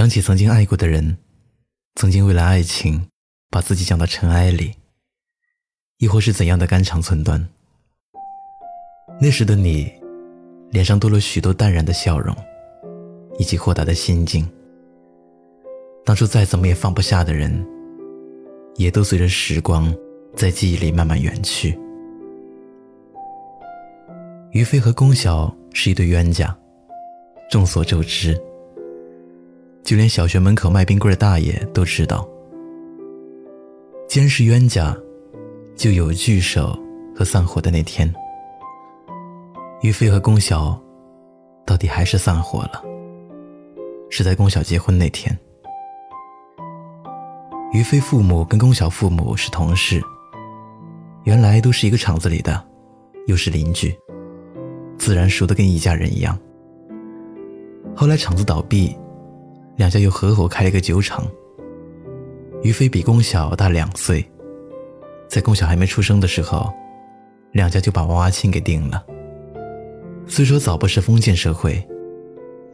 想起曾经爱过的人，曾经为了爱情把自己降到尘埃里，亦或是怎样的肝肠寸断。那时的你，脸上多了许多淡然的笑容，以及豁达的心境。当初再怎么也放不下的人，也都随着时光在记忆里慢慢远去。于飞和龚晓是一对冤家，众所周知。就连小学门口卖冰棍的大爷都知道，既然是冤家，就有聚首和散伙的那天。于飞和龚晓，到底还是散伙了，是在龚晓结婚那天。于飞父母跟龚晓父母是同事，原来都是一个厂子里的，又是邻居，自然熟得跟一家人一样。后来厂子倒闭。两家又合伙开了一个酒厂。于飞比龚晓大两岁，在龚晓还没出生的时候，两家就把娃娃亲给定了。虽说早不是封建社会，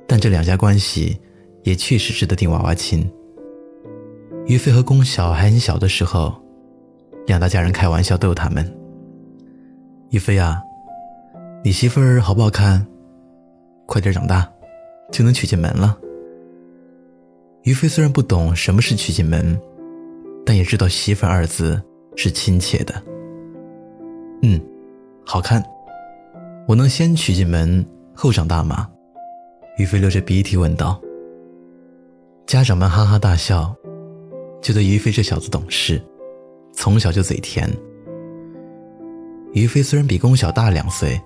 但这两家关系也确实值得定娃娃亲。于飞和龚晓还很小的时候，两大家人开玩笑逗他们：“于飞啊，你媳妇儿好不好看？快点长大，就能娶进门了。”于飞虽然不懂什么是娶进门，但也知道“媳妇”二字是亲切的。嗯，好看。我能先娶进门后长大吗？于飞流着鼻涕问道。家长们哈哈大笑，觉得于飞这小子懂事，从小就嘴甜。于飞虽然比龚晓大两岁，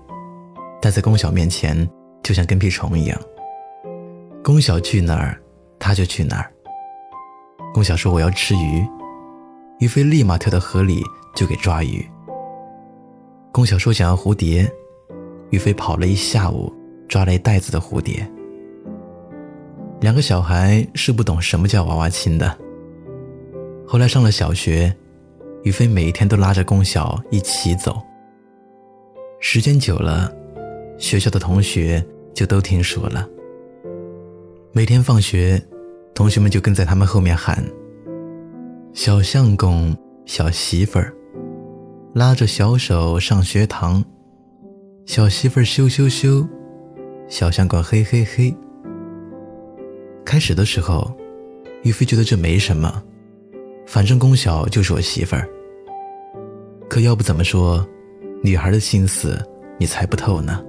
但在龚晓面前就像跟屁虫一样。龚晓去哪儿？他就去哪儿。龚晓说：“我要吃鱼。”于飞立马跳到河里就给抓鱼。龚晓说：“想要蝴蝶。”于飞跑了一下午，抓了一袋子的蝴蝶。两个小孩是不懂什么叫娃娃亲的。后来上了小学，于飞每天都拉着龚晓一起走。时间久了，学校的同学就都听说了。每天放学。同学们就跟在他们后面喊：“小相公，小媳妇儿，拉着小手上学堂。小媳妇儿羞羞羞，小相公嘿嘿嘿。”开始的时候，于飞觉得这没什么，反正龚晓就是我媳妇儿。可要不怎么说，女孩的心思你猜不透呢。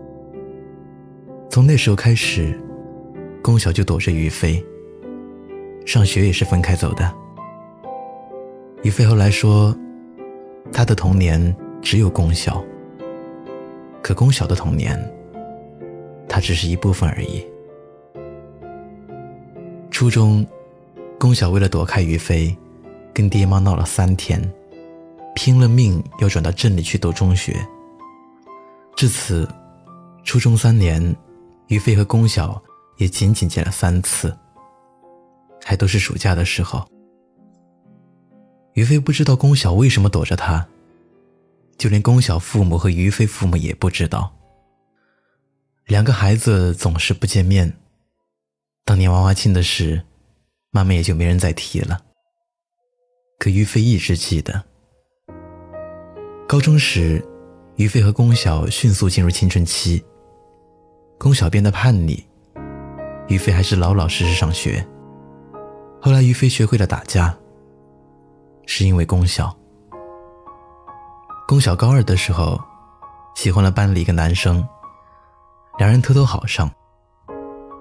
从那时候开始，龚晓就躲着于飞。上学也是分开走的。于飞后来说，他的童年只有龚晓，可龚晓的童年，他只是一部分而已。初中，龚晓为了躲开于飞，跟爹妈闹了三天，拼了命要转到镇里去读中学。至此，初中三年，于飞和龚晓也仅仅见了三次。还都是暑假的时候，于飞不知道龚晓为什么躲着他，就连龚晓父母和于飞父母也不知道。两个孩子总是不见面，当年娃娃亲的事，慢慢也就没人再提了。可于飞一直记得。高中时，于飞和龚晓迅速进入青春期，龚晓变得叛逆，于飞还是老老实实上学。后来，于飞学会了打架，是因为龚晓。龚晓高二的时候，喜欢了班里一个男生，两人偷偷好上。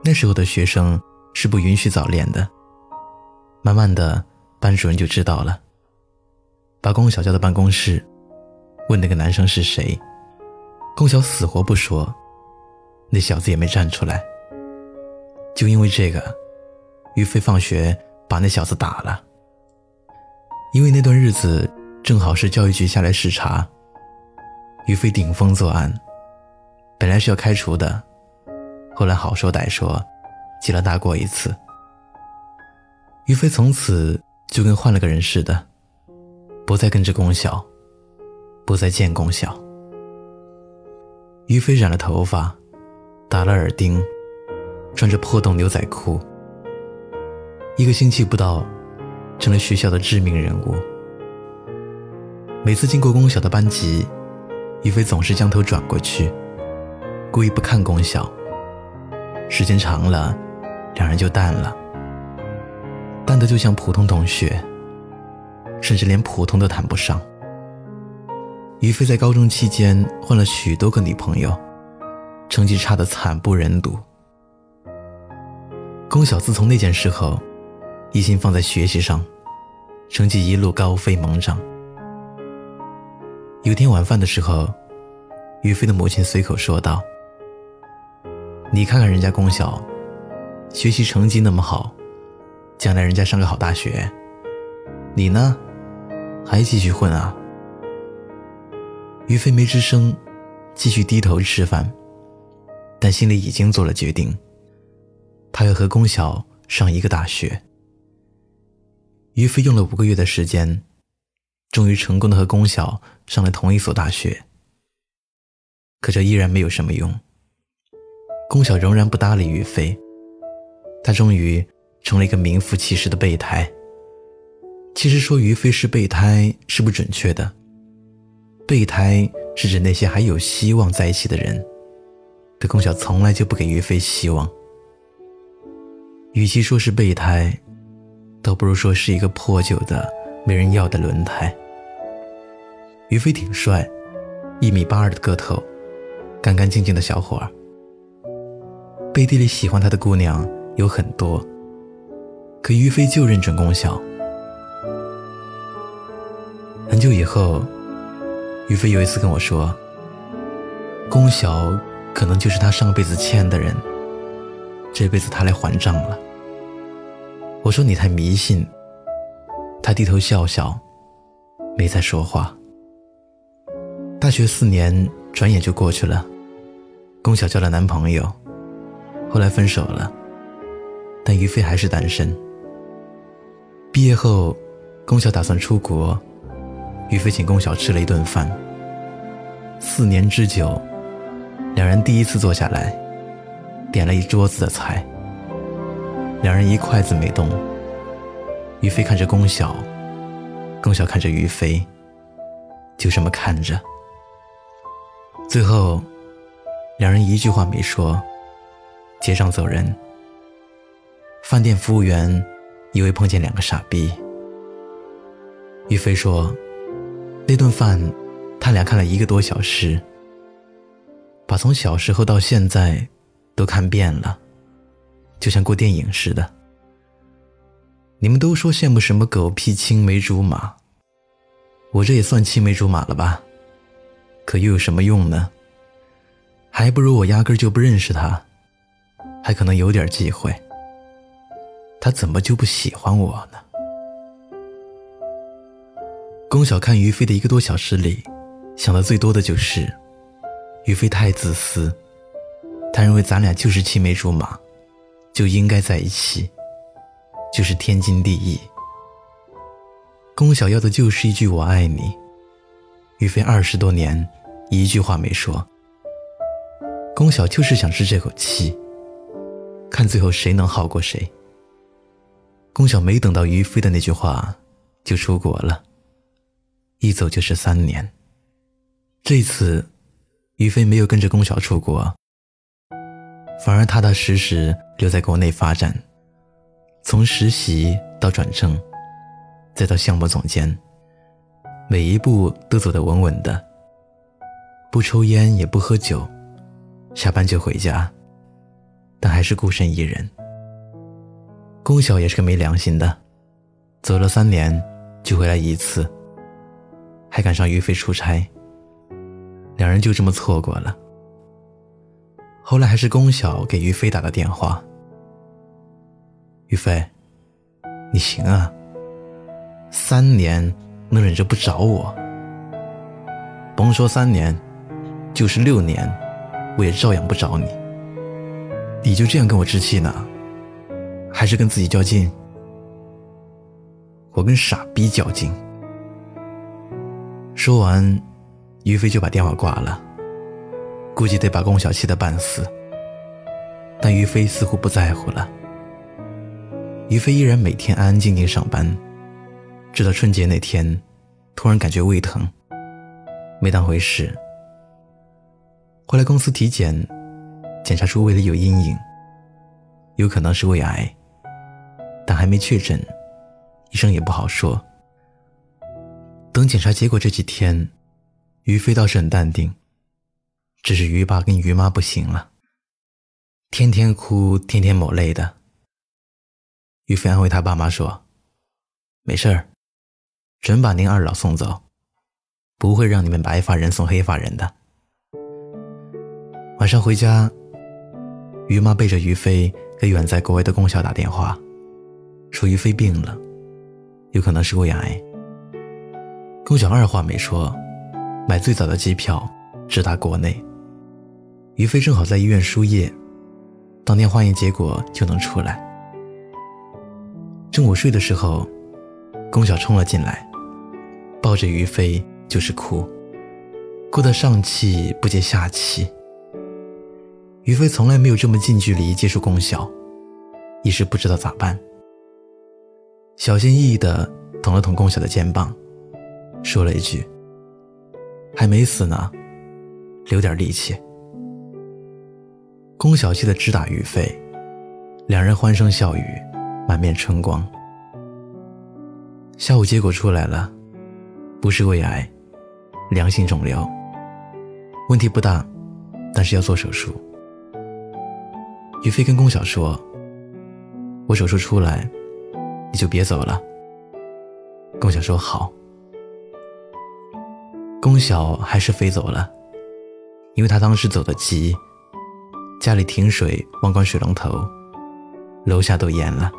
那时候的学生是不允许早恋的。慢慢的，班主任就知道了，把龚晓叫到办公室，问那个男生是谁。龚晓死活不说，那小子也没站出来。就因为这个，于飞放学。把那小子打了，因为那段日子正好是教育局下来视察，于飞顶风作案，本来是要开除的，后来好说歹说，记了大过一次。于飞从此就跟换了个人似的，不再跟着龚晓，不再见龚晓。于飞染了头发，打了耳钉，穿着破洞牛仔裤。一个星期不到，成了学校的知名人物。每次经过龚晓的班级，于飞总是将头转过去，故意不看龚晓。时间长了，两人就淡了，淡的就像普通同学，甚至连普通都谈不上。于飞在高中期间换了许多个女朋友，成绩差得惨不忍睹。龚晓自从那件事后，一心放在学习上，成绩一路高飞猛涨。有天晚饭的时候，于飞的母亲随口说道：“你看看人家龚晓，学习成绩那么好，将来人家上个好大学，你呢，还继续混啊？”于飞没吱声，继续低头吃饭，但心里已经做了决定，他要和龚晓上一个大学。于飞用了五个月的时间。终于成功的和龚晓上了同一所大学，可这依然没有什么用。龚晓仍然不搭理于飞，他终于成了一个名副其实的备胎。其实说于飞是备胎是不准确的，备胎是指那些还有希望在一起的人，可龚晓从来就不给于飞希望。与其说是备胎，倒不如说是一个破旧的、没人要的轮胎。于飞挺帅，一米八二的个头，干干净净的小伙儿。背地里喜欢他的姑娘有很多，可于飞就认准龚晓。很久以后，于飞有一次跟我说：“龚晓可能就是他上辈子欠的人，这辈子他来还账了。”我说：“你太迷信。”他低头笑笑，没再说话。大学四年转眼就过去了，龚晓交了男朋友，后来分手了，但于飞还是单身。毕业后，龚晓打算出国，于飞请龚晓吃了一顿饭。四年之久，两人第一次坐下来，点了一桌子的菜，两人一筷子没动。于飞看着龚晓，龚晓看着于飞，就这么看着。最后，两人一句话没说，结账走人。饭店服务员以为碰见两个傻逼。于飞说：“那顿饭，他俩看了一个多小时，把从小时候到现在都看遍了，就像过电影似的。你们都说羡慕什么狗屁青梅竹马，我这也算青梅竹马了吧？”可又有什么用呢？还不如我压根就不认识他，还可能有点机会。他怎么就不喜欢我呢？龚晓看于飞的一个多小时里，想的最多的就是于飞太自私，他认为咱俩就是青梅竹马，就应该在一起，就是天经地义。龚晓要的就是一句“我爱你”。于飞二十多年，一句话没说。龚晓就是想吃这口气，看最后谁能好过谁。龚晓没等到于飞的那句话，就出国了，一走就是三年。这次，于飞没有跟着龚晓出国，反而踏踏实实留在国内发展，从实习到转正，再到项目总监。每一步都走得稳稳的，不抽烟也不喝酒，下班就回家，但还是孤身一人。龚晓也是个没良心的，走了三年就回来一次，还赶上于飞出差，两人就这么错过了。后来还是龚晓给于飞打的电话：“于飞，你行啊，三年。”能忍着不找我？甭说三年，就是六年，我也照样不找你。你就这样跟我置气呢？还是跟自己较劲？我跟傻逼较劲。说完，于飞就把电话挂了。估计得把龚小气得半死。但于飞似乎不在乎了。于飞依然每天安安静静上班，直到春节那天，突然感觉胃疼，没当回事。后来公司体检，检查出胃里有阴影，有可能是胃癌，但还没确诊，医生也不好说。等检查结果这几天，于飞倒是很淡定，只是于爸跟于妈不行了，天天哭，天天抹泪的。于飞安慰他爸妈说：“没事儿，准把您二老送走，不会让你们白发人送黑发人的。”晚上回家，于妈背着于飞给远在国外的龚晓打电话，说于飞病了，有可能是胃癌。龚晓二话没说，买最早的机票直达国内。于飞正好在医院输液，当天化验结果就能出来。正午睡的时候，龚晓冲了进来，抱着于飞就是哭，哭得上气不接下气。于飞从来没有这么近距离接触龚晓，一时不知道咋办，小心翼翼地捅了捅龚晓的肩膀，说了一句：“还没死呢，留点力气。”龚晓气得直打于飞，两人欢声笑语。满面春光。下午结果出来了，不是胃癌，良性肿瘤。问题不大，但是要做手术。于飞跟龚晓说：“我手术出来，你就别走了。”龚晓说：“好。”龚晓还是飞走了，因为他当时走得急，家里停水忘关水龙头，楼下都淹了。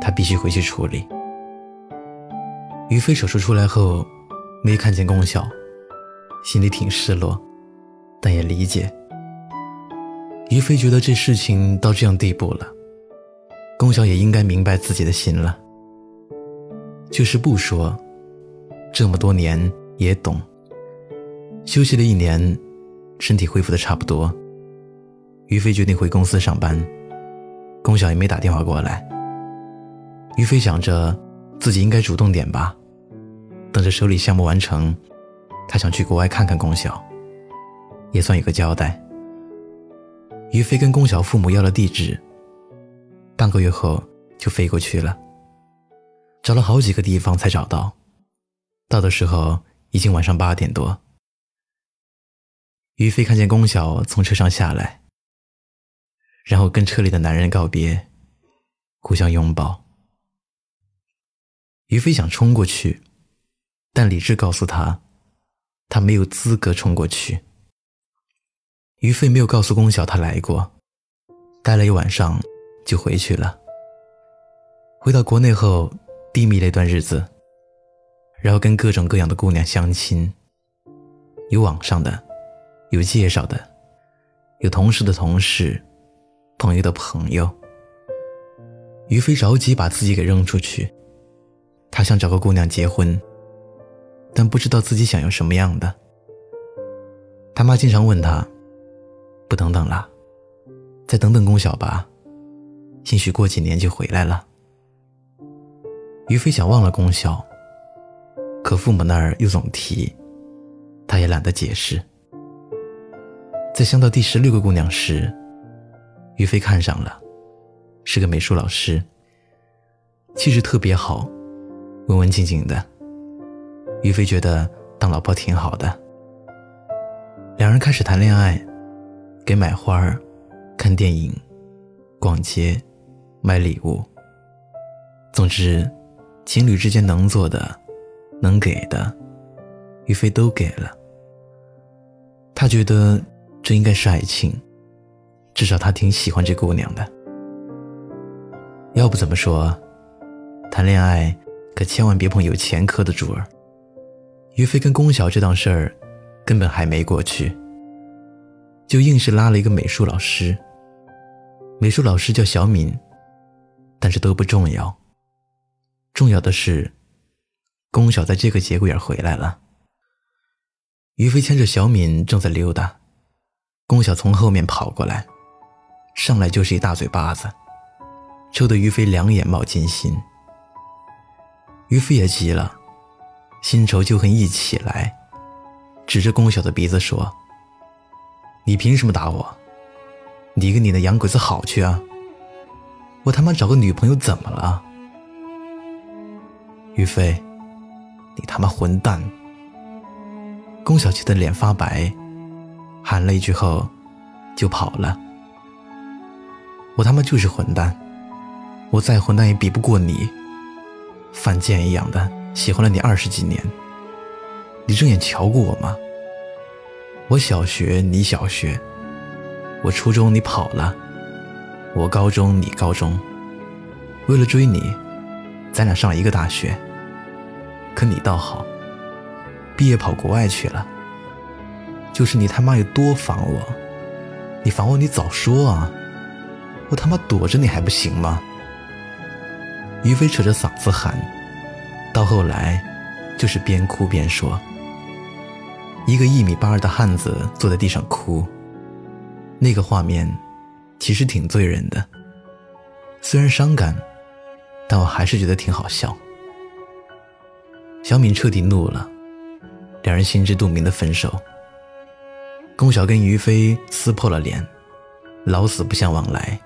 他必须回去处理。于飞手术出来后，没看见功效，心里挺失落，但也理解。于飞觉得这事情到这样地步了，功效也应该明白自己的心了。就是不说，这么多年也懂。休息了一年，身体恢复的差不多，于飞决定回公司上班，龚晓也没打电话过来。于飞想着自己应该主动点吧，等着手里项目完成，他想去国外看看龚晓，也算有个交代。于飞跟龚晓父母要了地址，半个月后就飞过去了。找了好几个地方才找到，到的时候已经晚上八点多。于飞看见龚晓从车上下来，然后跟车里的男人告别，互相拥抱。于飞想冲过去，但理智告诉他，他没有资格冲过去。于飞没有告诉龚晓他来过，待了一晚上就回去了。回到国内后，低迷了一段日子，然后跟各种各样的姑娘相亲，有网上的，有介绍的，有同事的同事，朋友的朋友。于飞着急把自己给扔出去。他想找个姑娘结婚，但不知道自己想要什么样的。他妈经常问他：“不等等了，再等等龚晓吧，兴许过几年就回来了。”于飞想忘了龚晓，可父母那儿又总提，他也懒得解释。在相到第十六个姑娘时，于飞看上了，是个美术老师，气质特别好。文文静静的，于飞觉得当老婆挺好的。两人开始谈恋爱，给买花看电影、逛街、买礼物。总之，情侣之间能做的、能给的，于飞都给了。他觉得这应该是爱情，至少他挺喜欢这姑娘的。要不怎么说，谈恋爱。可千万别碰有前科的主儿。于飞跟龚晓这档事儿，根本还没过去，就硬是拉了一个美术老师。美术老师叫小敏，但是都不重要。重要的是，龚晓在这个节骨眼回来了。于飞牵着小敏正在溜达，龚晓从后面跑过来，上来就是一大嘴巴子，抽得于飞两眼冒金星。于飞也急了，新仇旧恨一起来，指着龚晓的鼻子说：“你凭什么打我？你跟你的洋鬼子好去啊！我他妈找个女朋友怎么了？”于飞，你他妈混蛋！龚晓气的脸发白，喊了一句后，就跑了。我他妈就是混蛋，我再混蛋也比不过你。犯贱一样的喜欢了你二十几年，你正眼瞧过我吗？我小学，你小学；我初中，你跑了；我高中，你高中。为了追你，咱俩上了一个大学。可你倒好，毕业跑国外去了。就是你他妈有多烦我，你烦我，你早说啊！我他妈躲着你还不行吗？于飞扯着嗓子喊，到后来，就是边哭边说。一个一米八二的汉子坐在地上哭，那个画面，其实挺醉人的。虽然伤感，但我还是觉得挺好笑。小敏彻底怒了，两人心知肚明的分手。龚晓跟于飞撕破了脸，老死不相往来。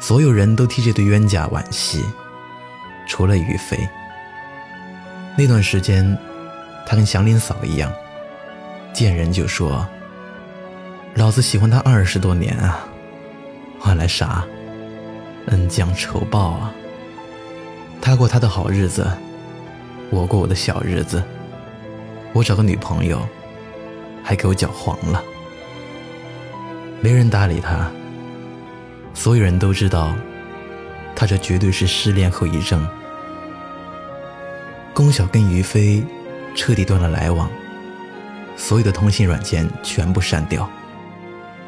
所有人都替这对冤家惋惜，除了于飞。那段时间，他跟祥林嫂一样，见人就说：“老子喜欢他二十多年啊，换来啥？恩将仇报啊！他过他的好日子，我过我的小日子。我找个女朋友，还给我搅黄了。没人搭理他。”所有人都知道，他这绝对是失恋后遗症。龚晓跟于飞彻底断了来往，所有的通信软件全部删掉，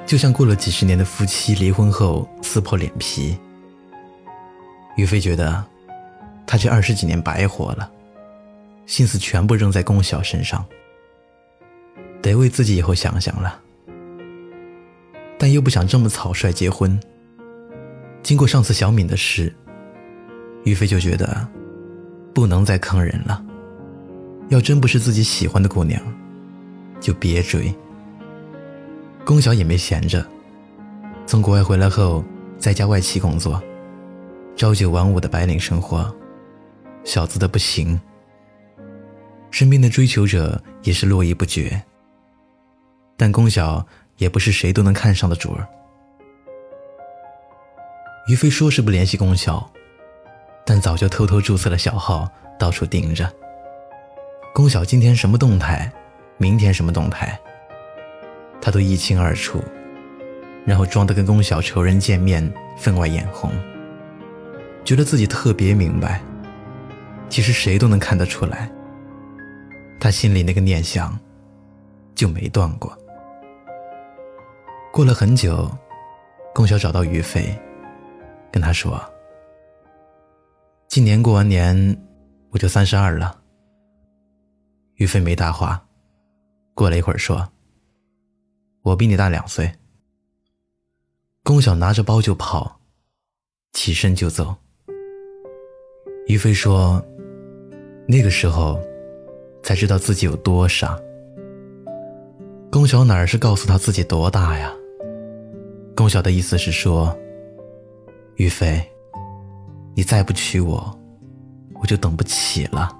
就像过了几十年的夫妻离婚后撕破脸皮。于飞觉得，他这二十几年白活了，心思全部扔在龚晓身上，得为自己以后想想了，但又不想这么草率结婚。经过上次小敏的事，于飞就觉得不能再坑人了。要真不是自己喜欢的姑娘，就别追。龚晓也没闲着，从国外回来后在家外企工作，朝九晚五的白领生活，小资的不行。身边的追求者也是络绎不绝，但龚晓也不是谁都能看上的主儿。于飞说是不联系龚晓，但早就偷偷注册了小号，到处盯着。龚晓今天什么动态，明天什么动态，他都一清二楚，然后装得跟龚晓仇人见面分外眼红，觉得自己特别明白。其实谁都能看得出来，他心里那个念想就没断过。过了很久，龚晓找到于飞。跟他说：“今年过完年，我就三十二了。”于飞没搭话，过了一会儿说：“我比你大两岁。”龚晓拿着包就跑，起身就走。于飞说：“那个时候，才知道自己有多傻。”龚晓哪儿是告诉他自己多大呀？龚晓的意思是说。于飞，你再不娶我，我就等不起了。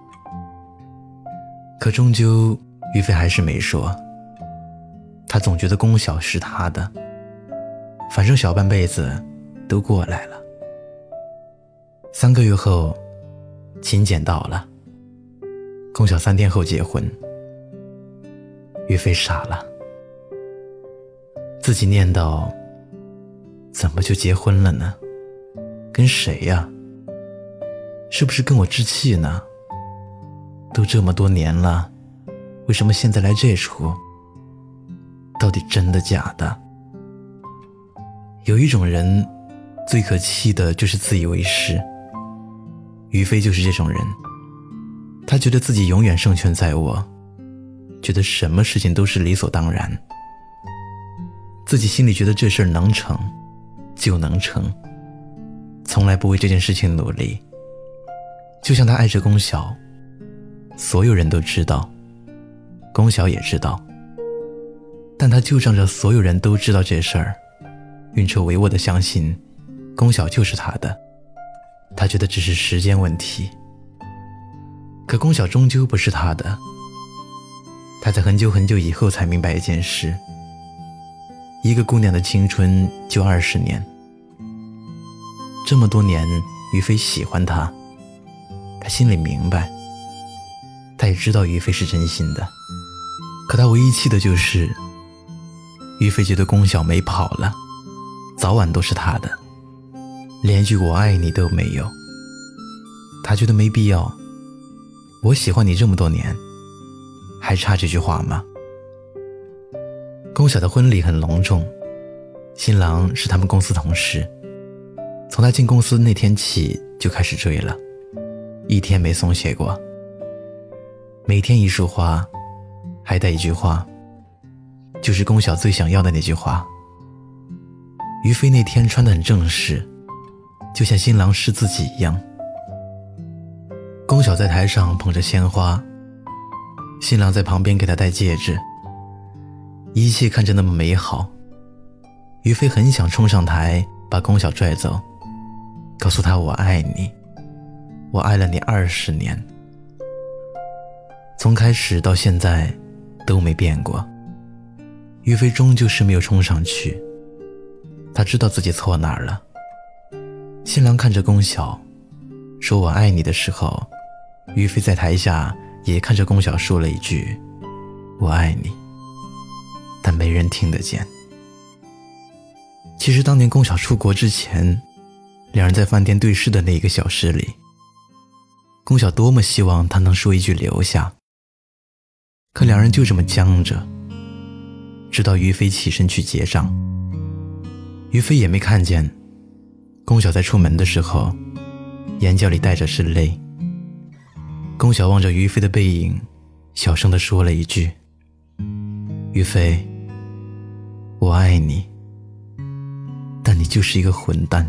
可终究，于飞还是没说。他总觉得龚晓是他的，反正小半辈子都过来了。三个月后，请柬到了。龚晓三天后结婚，于飞傻了，自己念叨：怎么就结婚了呢？跟谁呀？是不是跟我置气呢？都这么多年了，为什么现在来这出？到底真的假的？有一种人，最可气的就是自以为是。于飞就是这种人，他觉得自己永远胜券在握，觉得什么事情都是理所当然，自己心里觉得这事儿能成，就能成。从来不为这件事情努力。就像他爱着宫晓，所有人都知道，宫晓也知道，但他就仗着所有人都知道这事儿，运筹帷幄的相信，宫晓就是他的，他觉得只是时间问题。可宫晓终究不是他的。他在很久很久以后才明白一件事：一个姑娘的青春就二十年，这么多年，于飞喜欢他，他心里明白，他也知道于飞是真心的，可他唯一气的就是，于飞觉得宫小梅跑了，早晚都是他的，连一句我爱你都没有，他觉得没必要，我喜欢你这么多年。还差这句话吗？宫晓的婚礼很隆重，新郎是他们公司同事，从他进公司那天起就开始追了，一天没松懈过。每天一束花，还带一句话，就是龚晓最想要的那句话。于飞那天穿得很正式，就像新郎是自己一样。龚晓在台上捧着鲜花。新郎在旁边给她戴戒指，一切看着那么美好。于飞很想冲上台把龚晓拽走，告诉他我爱你，我爱了你二十年，从开始到现在都没变过。于飞终究是没有冲上去，他知道自己错哪儿了。新郎看着宫晓，说我爱你的时候，于飞在台下。也看着宫晓说了一句：“我爱你。”但没人听得见。其实当年宫晓出国之前，两人在饭店对视的那一个小时里，宫晓多么希望他能说一句留下。可两人就这么僵着，直到于飞起身去结账。于飞也没看见，宫晓在出门的时候，眼角里带着是泪。宫晓望着于飞的背影，小声的说了一句：“于飞，我爱你，但你就是一个混蛋。”